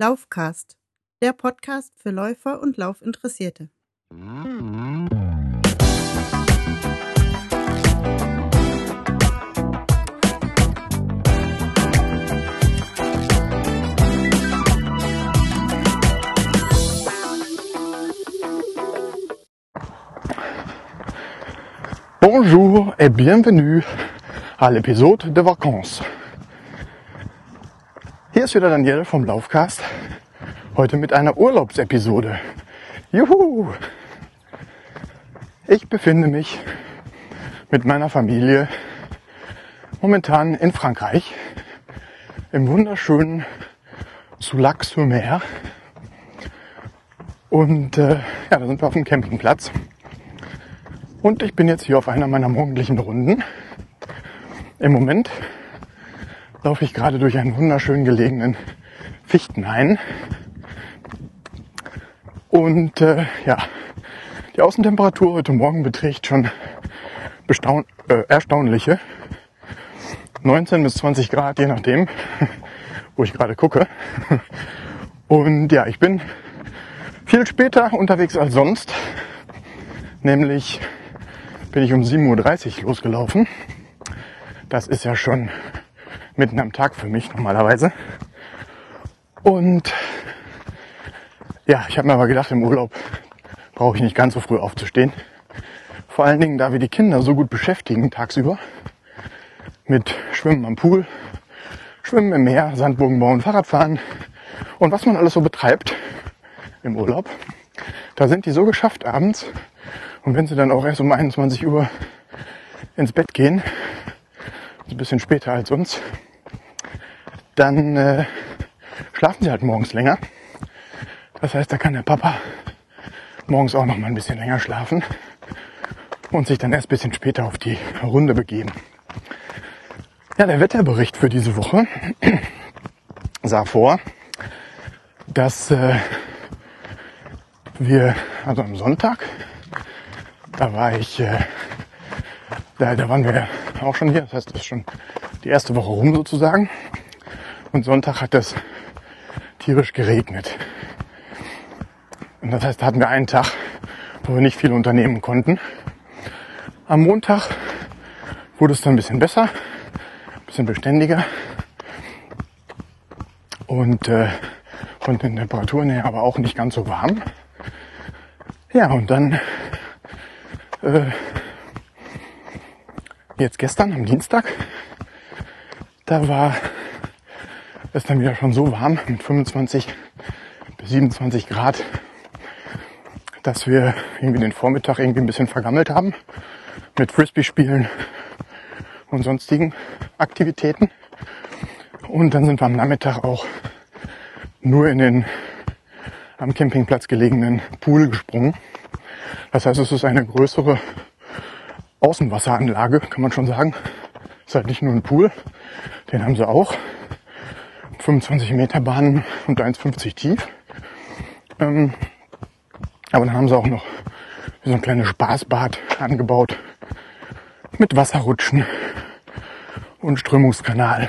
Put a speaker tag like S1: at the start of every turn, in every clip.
S1: Laufcast, der Podcast für Läufer und Laufinteressierte.
S2: Bonjour et bienvenue à l'épisode de vacances. Hier ist wieder Daniel vom Laufcast. Heute mit einer Urlaubsepisode. Juhu! Ich befinde mich mit meiner Familie momentan in Frankreich im wunderschönen Soulac-sur-Mer. Und äh, ja, da sind wir auf dem Campingplatz. Und ich bin jetzt hier auf einer meiner morgendlichen Runden. Im Moment laufe ich gerade durch einen wunderschön gelegenen Fichtenhain. Und äh, ja, die Außentemperatur heute Morgen beträgt schon bestaun äh, erstaunliche 19 bis 20 Grad, je nachdem, wo ich gerade gucke. Und ja, ich bin viel später unterwegs als sonst, nämlich bin ich um 7.30 Uhr losgelaufen. Das ist ja schon mitten am Tag für mich normalerweise. Und ja, ich habe mir aber gedacht, im Urlaub brauche ich nicht ganz so früh aufzustehen. Vor allen Dingen, da wir die Kinder so gut beschäftigen tagsüber mit Schwimmen am Pool, Schwimmen im Meer, Sandbogen bauen, Fahrradfahren und was man alles so betreibt im Urlaub. Da sind die so geschafft abends, und wenn sie dann auch erst um 21 Uhr ins Bett gehen, ein bisschen später als uns, dann äh, schlafen sie halt morgens länger. Das heißt, da kann der Papa morgens auch noch mal ein bisschen länger schlafen und sich dann erst ein bisschen später auf die Runde begeben. Ja, der Wetterbericht für diese Woche sah vor, dass äh, wir, also am Sonntag, da war ich, äh, da, da waren wir auch schon hier. Das heißt, das ist schon die erste Woche rum sozusagen. Und Sonntag hat es tierisch geregnet. Und das heißt, da hatten wir einen Tag, wo wir nicht viel unternehmen konnten. Am Montag wurde es dann ein bisschen besser, ein bisschen beständiger. Und äh, von den Temperaturen her aber auch nicht ganz so warm. Ja, und dann äh, jetzt gestern am Dienstag, da war es dann wieder schon so warm mit 25 bis 27 Grad, dass wir irgendwie den Vormittag irgendwie ein bisschen vergammelt haben mit Frisbee-Spielen und sonstigen Aktivitäten. Und dann sind wir am Nachmittag auch nur in den am Campingplatz gelegenen Pool gesprungen. Das heißt, es ist eine größere Außenwasseranlage, kann man schon sagen. Es ist halt nicht nur ein Pool, den haben sie auch. 25 Meter Bahnen und 1,50 tief. Ähm, aber dann haben sie auch noch so ein kleines Spaßbad angebaut mit Wasserrutschen und Strömungskanal,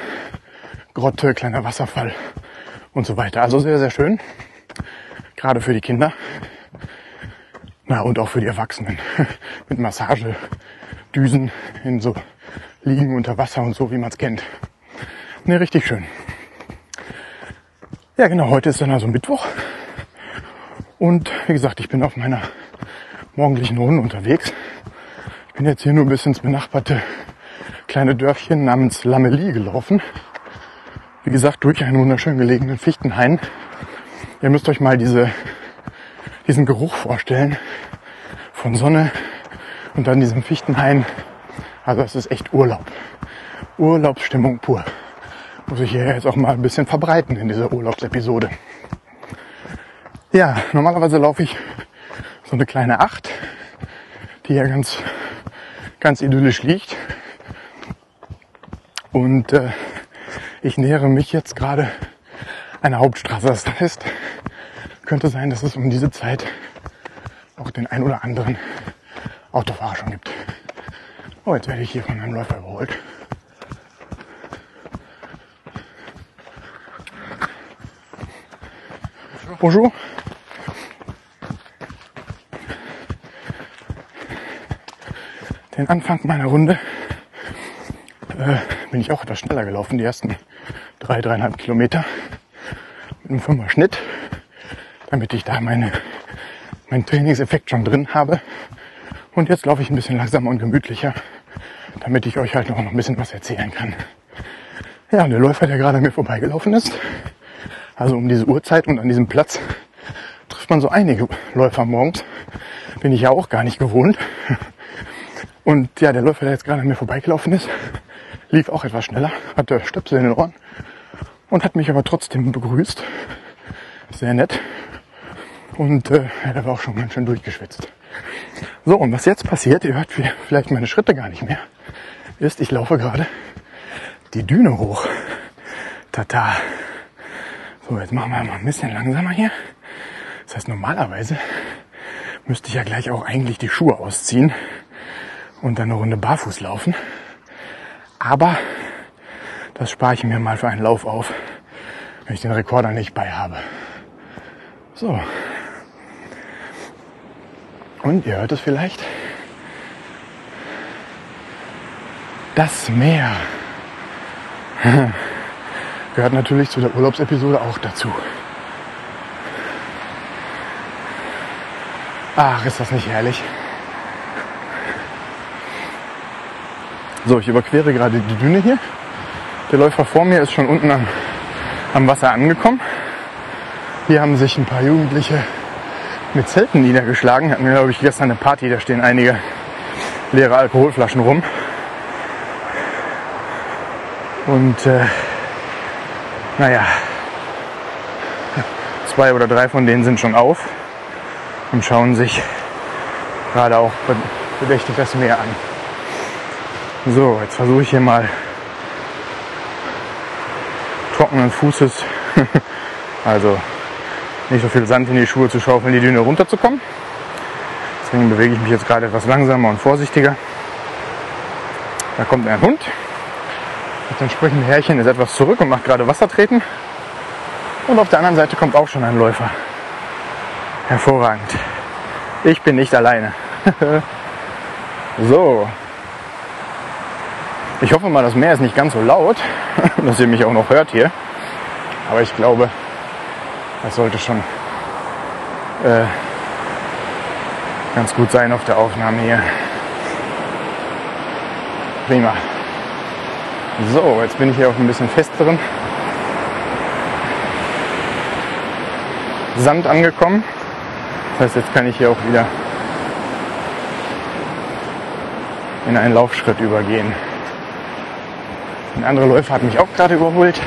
S2: Grotte, kleiner Wasserfall und so weiter. Also sehr, sehr schön. Gerade für die Kinder. Na, und auch für die Erwachsenen. Mit Massagedüsen in so Liegen unter Wasser und so, wie man es kennt. Ne, richtig schön. Ja, genau, heute ist dann also Mittwoch. Und wie gesagt, ich bin auf meiner morgendlichen Runde unterwegs. Ich bin jetzt hier nur bis ins benachbarte kleine Dörfchen namens Lamellie gelaufen. Wie gesagt, durch einen wunderschön gelegenen Fichtenhain. Ihr müsst euch mal diese diesen Geruch vorstellen von Sonne und dann diesem Fichtenhain. Also es ist echt Urlaub. Urlaubsstimmung pur. Muss ich hier jetzt auch mal ein bisschen verbreiten in dieser Urlaubsepisode. Ja, normalerweise laufe ich so eine kleine Acht, die ja ganz, ganz idyllisch liegt. Und äh, ich nähere mich jetzt gerade einer Hauptstraße. Das heißt, könnte sein, dass es um diese Zeit auch den ein oder anderen Autofahrer schon gibt. Oh, jetzt werde ich hier von einem Läufer überholt. Bonjour. Den Anfang meiner Runde äh, bin ich auch etwas schneller gelaufen, die ersten drei, dreieinhalb Kilometer mit einem Fünfer Schnitt, damit ich da meine, meinen Trainingseffekt schon drin habe. Und jetzt laufe ich ein bisschen langsamer und gemütlicher, damit ich euch halt noch ein bisschen was erzählen kann. Ja, und der Läufer, der gerade an mir vorbeigelaufen ist, also um diese Uhrzeit und an diesem Platz trifft man so einige Läufer morgens. Bin ich ja auch gar nicht gewohnt. Und ja, der Läufer, der jetzt gerade an mir vorbeigelaufen ist, lief auch etwas schneller, hatte Stöpsel in den Ohren und hat mich aber trotzdem begrüßt. Sehr nett. Und äh, der war auch schon ganz schön durchgeschwitzt. So, und was jetzt passiert, ihr hört vielleicht meine Schritte gar nicht mehr, ist, ich laufe gerade die Düne hoch. Tata. So, jetzt machen wir mal ein bisschen langsamer hier. Das heißt, normalerweise müsste ich ja gleich auch eigentlich die Schuhe ausziehen und dann eine Runde barfuß laufen. Aber das spare ich mir mal für einen Lauf auf, wenn ich den Rekorder nicht bei habe. So. Und ihr hört es vielleicht. Das Meer gehört natürlich zu der Urlaubsepisode auch dazu. Ach, ist das nicht herrlich? So, ich überquere gerade die Düne hier. Der Läufer vor mir ist schon unten am, am Wasser angekommen. Hier haben sich ein paar Jugendliche mit Zelten niedergeschlagen. Hatten wir, glaube ich, gestern eine Party, da stehen einige leere Alkoholflaschen rum. Und äh, naja, zwei oder drei von denen sind schon auf und schauen sich gerade auch bedächtig das Meer an. So, jetzt versuche ich hier mal trockenen Fußes, also nicht so viel Sand in die Schuhe zu schaufeln, die Düne runterzukommen. Deswegen bewege ich mich jetzt gerade etwas langsamer und vorsichtiger. Da kommt ein Hund. Das entsprechende Härchen ist etwas zurück und macht gerade Wasser treten. Und auf der anderen Seite kommt auch schon ein Läufer. Hervorragend. Ich bin nicht alleine. so, ich hoffe mal, das Meer ist nicht ganz so laut, dass ihr mich auch noch hört hier. Aber ich glaube, das sollte schon äh, ganz gut sein auf der Aufnahme hier. Prima. So, jetzt bin ich hier auf ein bisschen festeren Sand angekommen. Das heißt, jetzt kann ich hier auch wieder in einen Laufschritt übergehen. Ein anderer Läufer hat mich auch gerade überholt.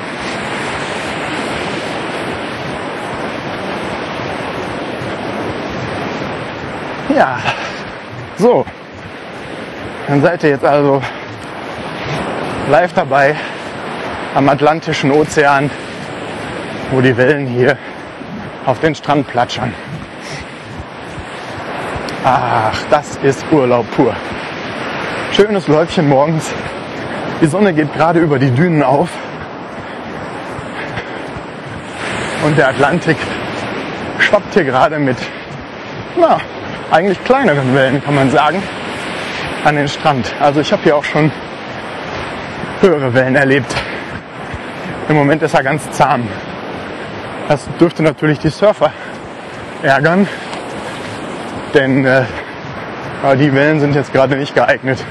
S2: Ja, so. Dann seid ihr jetzt also live dabei am Atlantischen Ozean, wo die Wellen hier auf den Strand platschern. Ach, das ist Urlaub pur. Schönes Läufchen morgens die Sonne geht gerade über die Dünen auf. Und der Atlantik schwappt hier gerade mit, na, eigentlich kleineren Wellen, kann man sagen, an den Strand. Also ich habe hier auch schon höhere Wellen erlebt. Im Moment ist er ganz zahm. Das dürfte natürlich die Surfer ärgern, denn äh, die Wellen sind jetzt gerade nicht geeignet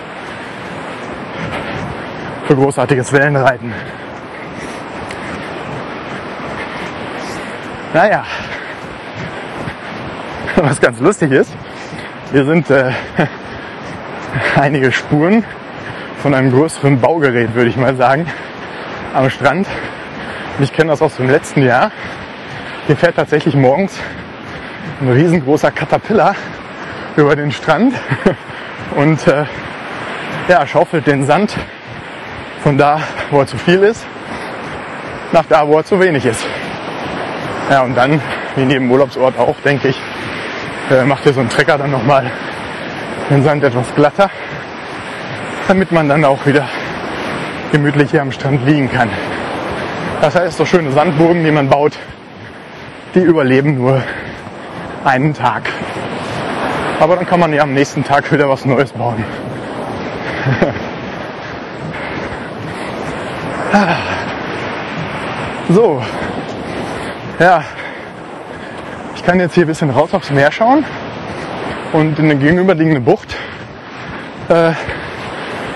S2: für großartiges Wellenreiten. Naja, was ganz lustig ist, hier sind äh, einige Spuren von einem größeren Baugerät, würde ich mal sagen, am Strand. Und ich kenne das aus dem letzten Jahr. Hier fährt tatsächlich morgens ein riesengroßer Caterpillar über den Strand und äh, ja, schaufelt den Sand von da, wo er zu viel ist, nach da, wo er zu wenig ist. Ja, und dann, wie jedem Urlaubsort auch, denke ich, äh, macht hier so ein Trecker dann nochmal den Sand etwas glatter, damit man dann auch wieder gemütlich hier am Strand liegen kann. Das heißt, so schöne Sandburgen, die man baut, die überleben nur einen Tag. Aber dann kann man ja am nächsten Tag wieder was Neues bauen. so, ja, ich kann jetzt hier ein bisschen raus aufs Meer schauen und in der gegenüberliegenden Bucht äh,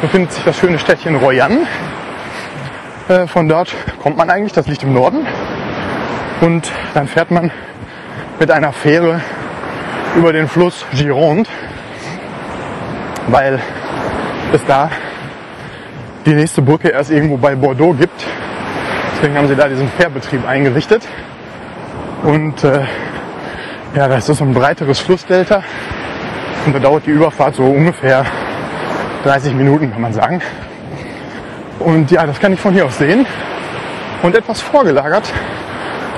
S2: befindet sich das schöne Städtchen Royan. Äh, von dort kommt man eigentlich, das liegt im Norden. Und dann fährt man mit einer Fähre über den Fluss Gironde, weil es da die nächste Brücke erst irgendwo bei Bordeaux gibt. Deswegen haben sie da diesen Fährbetrieb eingerichtet. Und äh, ja, das ist ein breiteres Flussdelta. Und da dauert die Überfahrt so ungefähr 30 Minuten, kann man sagen. Und ja, das kann ich von hier aus sehen. Und etwas vorgelagert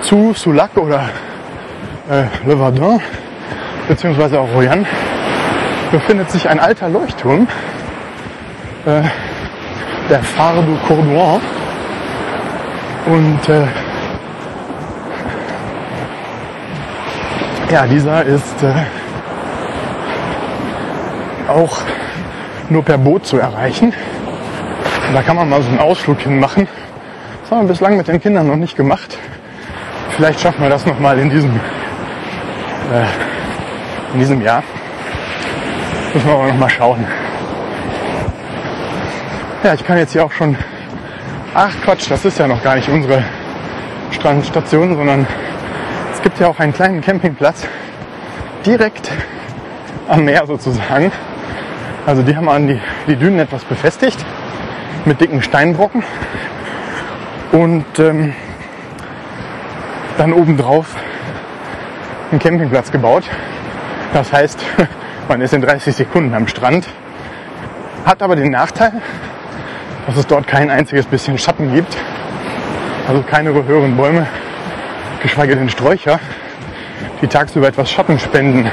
S2: zu Soulac oder äh, Le Verdun, beziehungsweise auch Royan, befindet sich ein alter Leuchtturm, äh, der Phare du Cordouan. Und äh, ja, dieser ist äh, auch nur per Boot zu erreichen. Und da kann man mal so einen Ausflug hin machen. Das haben wir bislang mit den Kindern noch nicht gemacht. Vielleicht schaffen wir das nochmal in diesem, äh, in diesem Jahr. Müssen wir aber nochmal schauen. Ja, ich kann jetzt hier auch schon, ach Quatsch, das ist ja noch gar nicht unsere Strandstation, sondern es gibt ja auch einen kleinen Campingplatz direkt am Meer sozusagen. Also die haben an die, die Dünen etwas befestigt mit dicken Steinbrocken und ähm, dann obendrauf einen Campingplatz gebaut. Das heißt, man ist in 30 Sekunden am Strand, hat aber den Nachteil, dass es dort kein einziges bisschen Schatten gibt, also keine höheren Bäume, geschweige denn Sträucher, die tagsüber etwas Schatten spenden.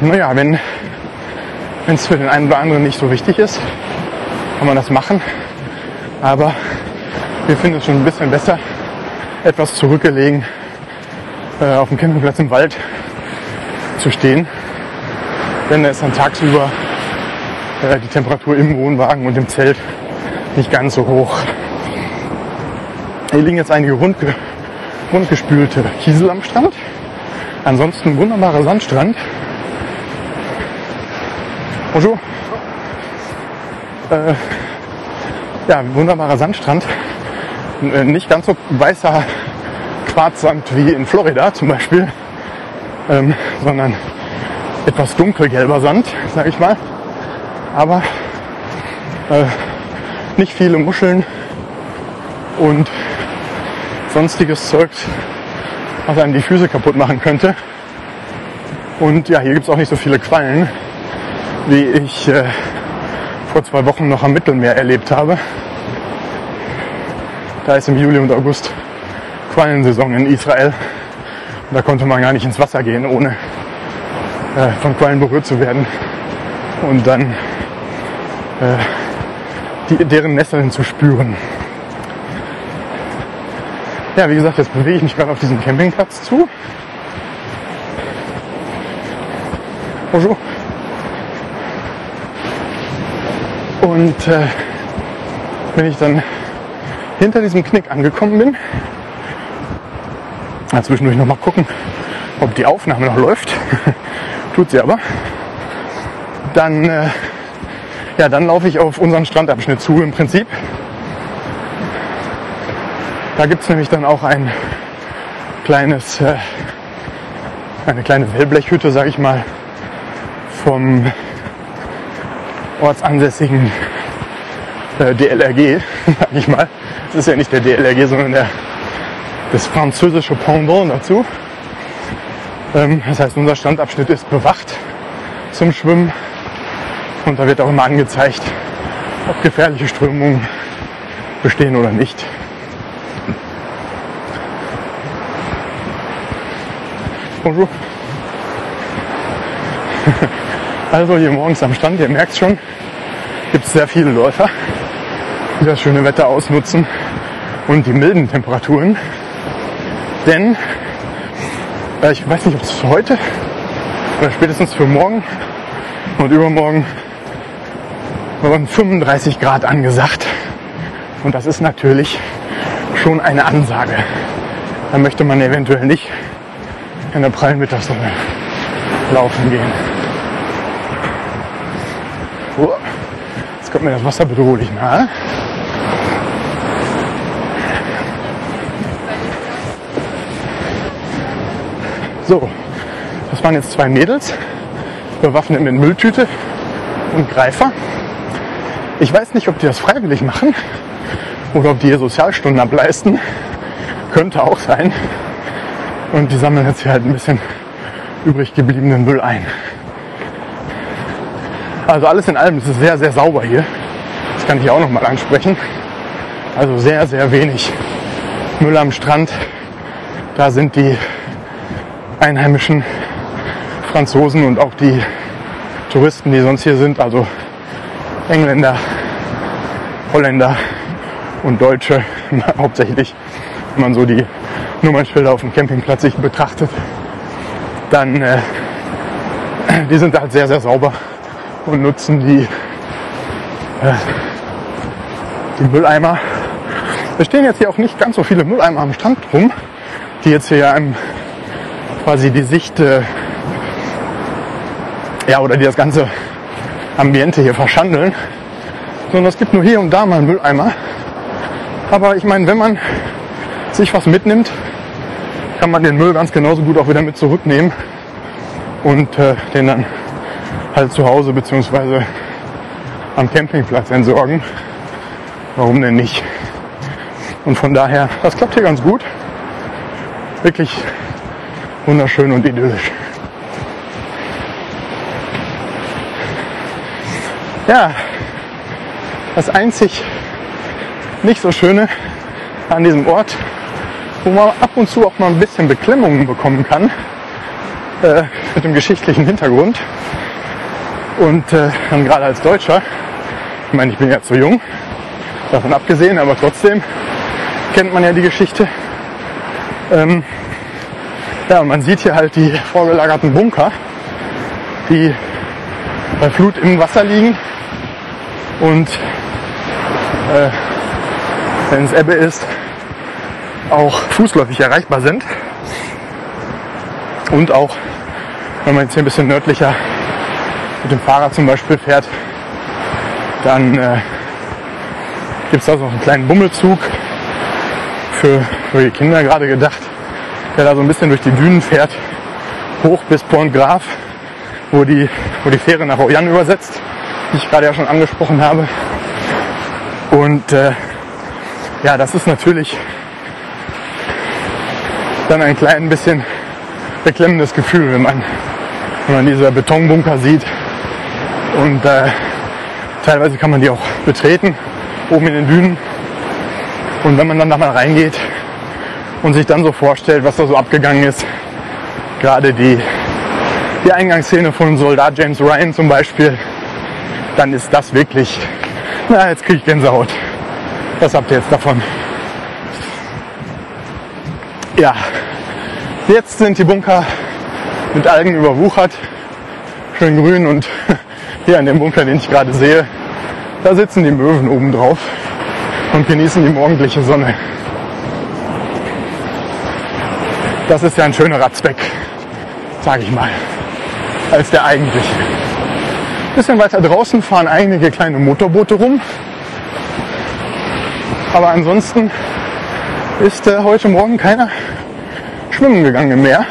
S2: Naja, wenn es für den einen oder anderen nicht so wichtig ist, kann man das machen. Aber wir finden es schon ein bisschen besser, etwas zurückgelegen äh, auf dem Campingplatz im Wald zu stehen. Denn da ist dann tagsüber äh, die Temperatur im Wohnwagen und im Zelt nicht ganz so hoch. Hier liegen jetzt einige rundge rundgespülte Kiesel am Strand. Ansonsten wunderbarer Sandstrand. Bonjour. Äh, ja, wunderbarer Sandstrand. Nicht ganz so weißer Quarzsand wie in Florida zum Beispiel, ähm, sondern etwas dunkelgelber Sand, sag ich mal. Aber äh, nicht viele Muscheln und sonstiges Zeugs, was einem die Füße kaputt machen könnte. Und ja, hier gibt es auch nicht so viele Quallen, wie ich äh, vor zwei Wochen noch am Mittelmeer erlebt habe. Da ist im Juli und August Quallensaison in Israel. Und da konnte man gar nicht ins Wasser gehen, ohne äh, von Quallen berührt zu werden. Und dann äh, die, deren Nesseln zu spüren. Ja, wie gesagt, jetzt bewege ich mich gerade auf diesem Campingplatz zu. Bonjour. Und äh, wenn ich dann hinter diesem Knick angekommen bin, dann zwischendurch noch mal gucken, ob die Aufnahme noch läuft. Tut sie aber. Dann, äh, ja, dann laufe ich auf unseren Strandabschnitt zu im Prinzip. Da gibt es nämlich dann auch ein kleines, äh, eine kleine Wellblechhütte, sage ich mal, vom ortsansässigen äh, DLRG, sag ich mal. Das ist ja nicht der DLRG, sondern der, das französische Pendant dazu. Ähm, das heißt, unser Standabschnitt ist bewacht zum Schwimmen und da wird auch immer angezeigt, ob gefährliche Strömungen bestehen oder nicht. Bonjour. Also hier morgens am Stand, ihr merkt schon, gibt es sehr viele Läufer, die das schöne Wetter ausnutzen und die milden Temperaturen. Denn Äh, ich weiß nicht, ob es für heute oder spätestens für morgen und übermorgen waren 35 Grad angesagt. Und das ist natürlich schon eine Ansage. Da möchte man eventuell nicht in der prallen Mittagssonne laufen gehen. Oh, kommt mir das Wasser bedrohlich nahe. So, das waren jetzt zwei Mädels, bewaffnet mit Mülltüte und Greifer. Ich weiß nicht, ob die das freiwillig machen oder ob die hier Sozialstunden ableisten. Könnte auch sein. Und die sammeln jetzt hier halt ein bisschen übrig gebliebenen Müll ein. Also alles in allem ist es sehr, sehr sauber hier. Das kann ich auch nochmal ansprechen. Also sehr, sehr wenig Müll am Strand. Da sind die einheimischen Franzosen und auch die Touristen, die sonst hier sind, also Engländer, Holländer und Deutsche hauptsächlich, wenn man so die Nummernschilder auf dem Campingplatz sich betrachtet, dann äh, die sind halt sehr, sehr sauber und nutzen die, äh, die Mülleimer. Es stehen jetzt hier auch nicht ganz so viele Mülleimer am Strand rum, die jetzt hier einem quasi die Sicht, äh, ja, oder die das ganze Ambiente hier verschandeln, sondern es gibt nur hier und da mal einen Mülleimer. Aber ich meine, wenn man sich was mitnimmt, kann man den Müll ganz genauso gut auch wieder mit zurücknehmen und äh, den dann halt zu Hause beziehungsweise am Campingplatz entsorgen. Warum denn nicht? Und von daher, das klappt hier ganz gut. Wirklich wunderschön und idyllisch. Ja, das einzig nicht so schöne an diesem Ort, wo man ab und zu auch mal ein bisschen Beklemmungen bekommen kann, äh, mit dem geschichtlichen Hintergrund. Und äh, dann gerade als Deutscher, ich meine, ich bin ja zu jung, davon abgesehen, aber trotzdem kennt man ja die Geschichte. Ähm, ja, und man sieht hier halt die vorgelagerten Bunker, die bei Flut im Wasser liegen und äh, wenn es Ebbe ist, auch fußläufig erreichbar sind. Und auch, wenn man jetzt hier ein bisschen nördlicher mit dem Fahrrad zum Beispiel fährt, dann äh, gibt es da so einen kleinen Bummelzug für, für die Kinder gerade gedacht, der da so ein bisschen durch die Dünen fährt, hoch bis Pont Graf, wo die, wo die Fähre nach Oyan übersetzt, die ich gerade ja schon angesprochen habe. Und äh, ja, das ist natürlich dann ein klein bisschen beklemmendes Gefühl, wenn man, wenn man diese Betonbunker sieht. Und äh, teilweise kann man die auch betreten, oben in den Dünen. Und wenn man dann da mal reingeht und sich dann so vorstellt, was da so abgegangen ist, gerade die, die Eingangsszene von Soldat James Ryan zum Beispiel, dann ist das wirklich, na, jetzt kriege ich Gänsehaut. Was habt ihr jetzt davon? Ja, jetzt sind die Bunker mit Algen überwuchert, schön grün und hier an dem Bunker, den ich gerade sehe, da sitzen die Möwen oben drauf und genießen die morgendliche Sonne. Das ist ja ein schönerer Zweck, sage ich mal, als der eigentliche. Bisschen weiter draußen fahren einige kleine Motorboote rum. Aber ansonsten ist äh, heute Morgen keiner schwimmen gegangen im Meer.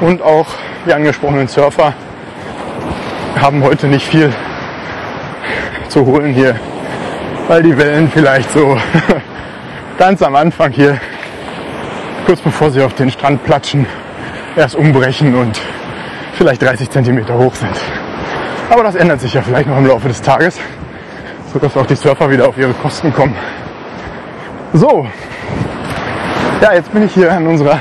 S2: Und auch die angesprochenen Surfer haben heute nicht viel zu holen hier, weil die Wellen vielleicht so ganz am Anfang hier, kurz bevor sie auf den Strand platschen, erst umbrechen und vielleicht 30 Zentimeter hoch sind. Aber das ändert sich ja vielleicht noch im Laufe des Tages, sodass auch die Surfer wieder auf ihre Kosten kommen. So, ja, jetzt bin ich hier an unserer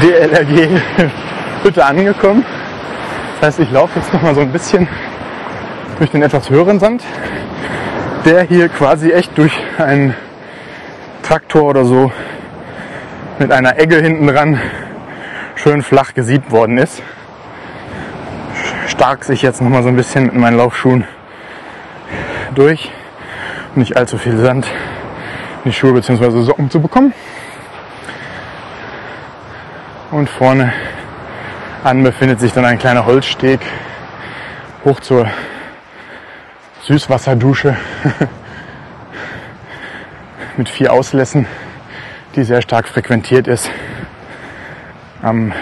S2: DLRG-Hütte angekommen. Das heißt, ich laufe jetzt noch mal so ein bisschen durch den etwas höheren Sand, der hier quasi echt durch einen Traktor oder so mit einer Egge hinten dran schön flach gesiebt worden ist. Stark sich jetzt noch mal so ein bisschen mit meinen Laufschuhen durch. Nicht allzu viel Sand in die Schuhe bzw. Socken zu bekommen. Und vorne an befindet sich dann ein kleiner Holzsteg hoch zur Süßwasserdusche mit vier Auslässen, die sehr stark frequentiert ist. Am, äh,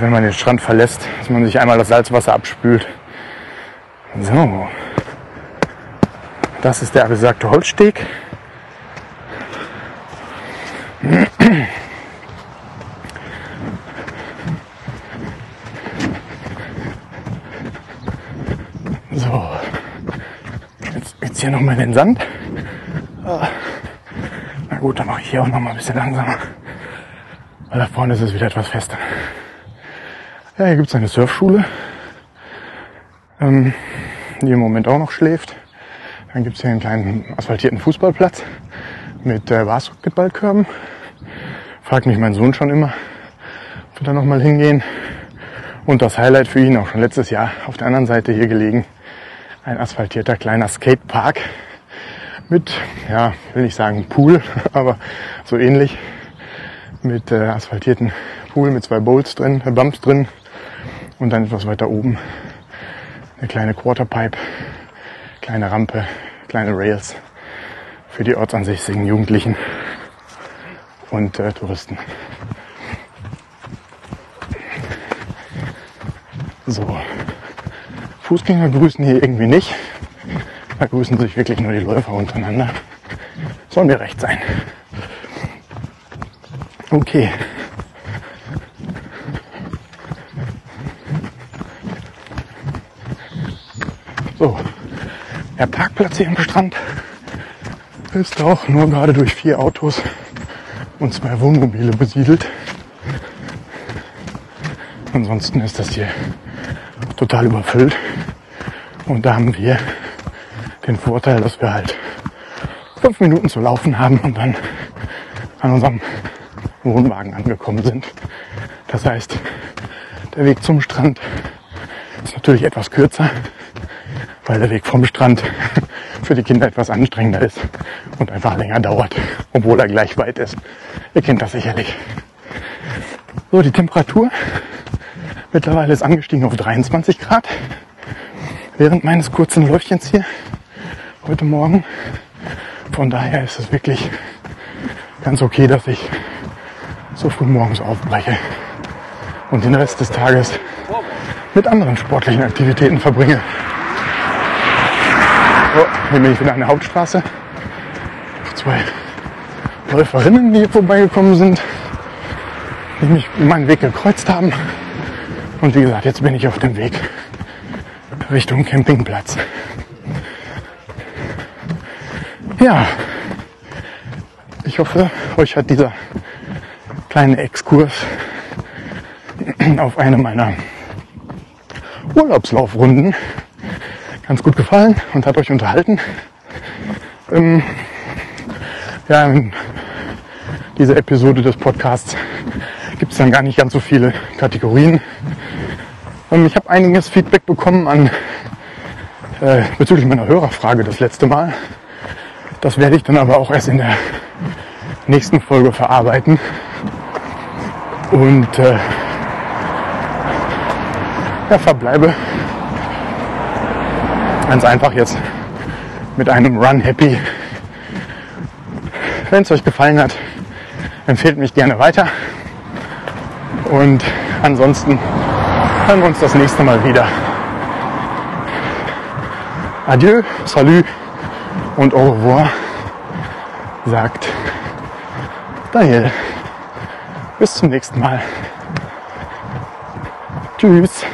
S2: wenn man den Strand verlässt, dass man sich einmal das Salzwasser abspült. So, das ist der besagte Holzsteg. So, jetzt, hier nochmal in den Sand. Ah. Na gut, dann mache ich hier auch noch mal ein bisschen langsamer. Weil da vorne ist es wieder etwas fester. Ja, hier gibt es eine Surfschule, ähm, die im Moment auch noch schläft. Dann gibt es hier einen kleinen asphaltierten Fußballplatz mit äh, Basketballkörben. Fragt mich mein Sohn schon immer, ob wir da nochmal hingehen. Und das Highlight für ihn auch schon letztes Jahr auf der anderen Seite hier gelegen. Ein asphaltierter kleiner Skatepark mit, ja, will nicht sagen Pool, aber so ähnlich. Mit äh, asphaltierten Pool mit zwei Bowls drin, äh, Bumps drin. Und dann etwas weiter oben eine kleine Quarterpipe kleine Rampe, kleine Rails für die ortsansässigen Jugendlichen und äh, Touristen. So, Fußgänger grüßen hier irgendwie nicht. Da grüßen sich wirklich nur die Läufer untereinander. Soll mir recht sein. Okay. So, der Parkplatz hier am Strand ist auch nur gerade durch vier Autos und zwei Wohnmobile besiedelt. Ansonsten ist das hier total überfüllt. Und da haben wir den Vorteil, dass wir halt fünf Minuten zu laufen haben und dann an unserem Wohnwagen angekommen sind. Das heißt, der Weg zum Strand ist natürlich etwas kürzer, weil der Weg vom Strand für die Kinder etwas anstrengender ist und einfach länger dauert, obwohl er gleich weit ist. Ihr kennt das sicherlich. So, die Temperatur mittlerweile ist angestiegen auf 23 Grad während meines kurzen Läufchens hier heute Morgen. Von daher ist es wirklich ganz okay, dass ich so früh morgens aufbreche und den Rest des Tages mit anderen sportlichen Aktivitäten verbringe. So, hier bin ich wieder an der Hauptstraße. Zwei Läuferinnen, die hier vorbeigekommen sind, die mich meinen Weg gekreuzt haben. Und wie gesagt, jetzt bin ich auf dem Weg Richtung Campingplatz. Ja, ich hoffe, euch hat dieser kleine Exkurs auf eine meiner Urlaubslaufrunden ganz gut gefallen und hat euch unterhalten. Ähm, ja, in dieser Episode des Podcasts gibt es dann gar nicht ganz so viele Kategorien. Ähm, ich habe einiges Feedback bekommen an äh, bezüglich meiner Hörerfrage das letzte Mal. Das werde ich dann aber auch erst in der nächsten Folge verarbeiten. Und äh, ja, verbleibe Ganz einfach jetzt mit einem Run Happy. Wenn es euch gefallen hat, empfehlt mich gerne weiter. Und ansonsten hören wir uns das nächste Mal wieder. Adieu, salut und au revoir, sagt Daniel. Bis zum nächsten Mal. Tschüss.